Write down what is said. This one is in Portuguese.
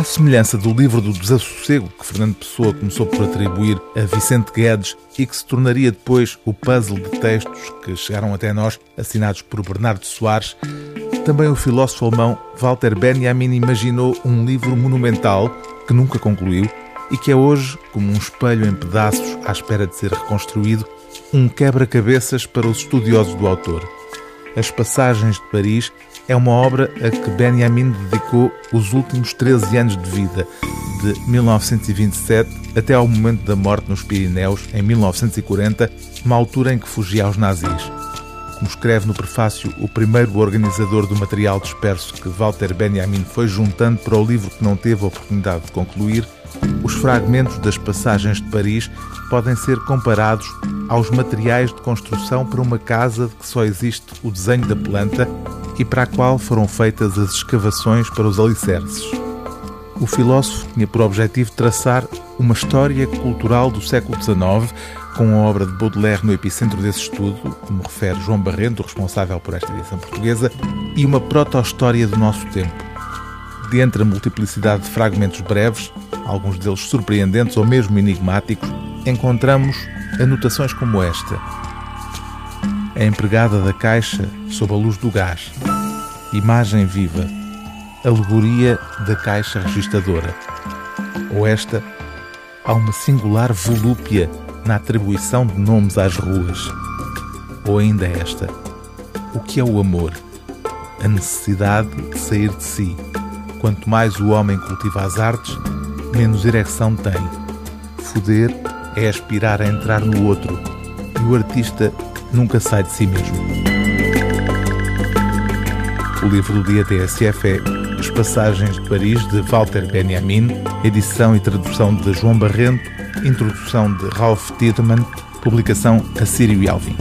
À semelhança do livro do Desassossego, que Fernando Pessoa começou por atribuir a Vicente Guedes e que se tornaria depois o puzzle de textos que chegaram até nós, assinados por Bernardo Soares, também o filósofo alemão Walter Benjamin imaginou um livro monumental que nunca concluiu e que é hoje, como um espelho em pedaços à espera de ser reconstruído, um quebra-cabeças para os estudiosos do autor. As Passagens de Paris é uma obra a que Benjamin dedicou os últimos 13 anos de vida, de 1927 até ao momento da morte nos Pirineus, em 1940, uma altura em que fugia aos nazis. Como escreve no prefácio o primeiro organizador do material disperso que Walter Benjamin foi juntando para o livro que não teve a oportunidade de concluir, os fragmentos das passagens de Paris podem ser comparados aos materiais de construção para uma casa de que só existe o desenho da planta e para a qual foram feitas as escavações para os alicerces. O filósofo tinha por objetivo traçar uma história cultural do século XIX, com a obra de Baudelaire no epicentro desse estudo, como refere João Barrento, responsável por esta edição portuguesa, e uma proto-história do nosso tempo. Dentre a multiplicidade de fragmentos breves, alguns deles surpreendentes ou mesmo enigmáticos, encontramos anotações como esta. A empregada da caixa sob a luz do gás. Imagem viva. Alegoria da caixa registradora. Ou esta, há uma singular volúpia na atribuição de nomes às ruas. Ou ainda esta, o que é o amor? A necessidade de sair de si. Quanto mais o homem cultiva as artes, menos ereção tem. Foder é aspirar a entrar no outro, e o artista nunca sai de si mesmo. O livro do dia TSF é As Passagens de Paris, de Walter Benjamin, edição e tradução de João Barrento, introdução de Ralph Tiedemann, publicação Assírio e Alvim.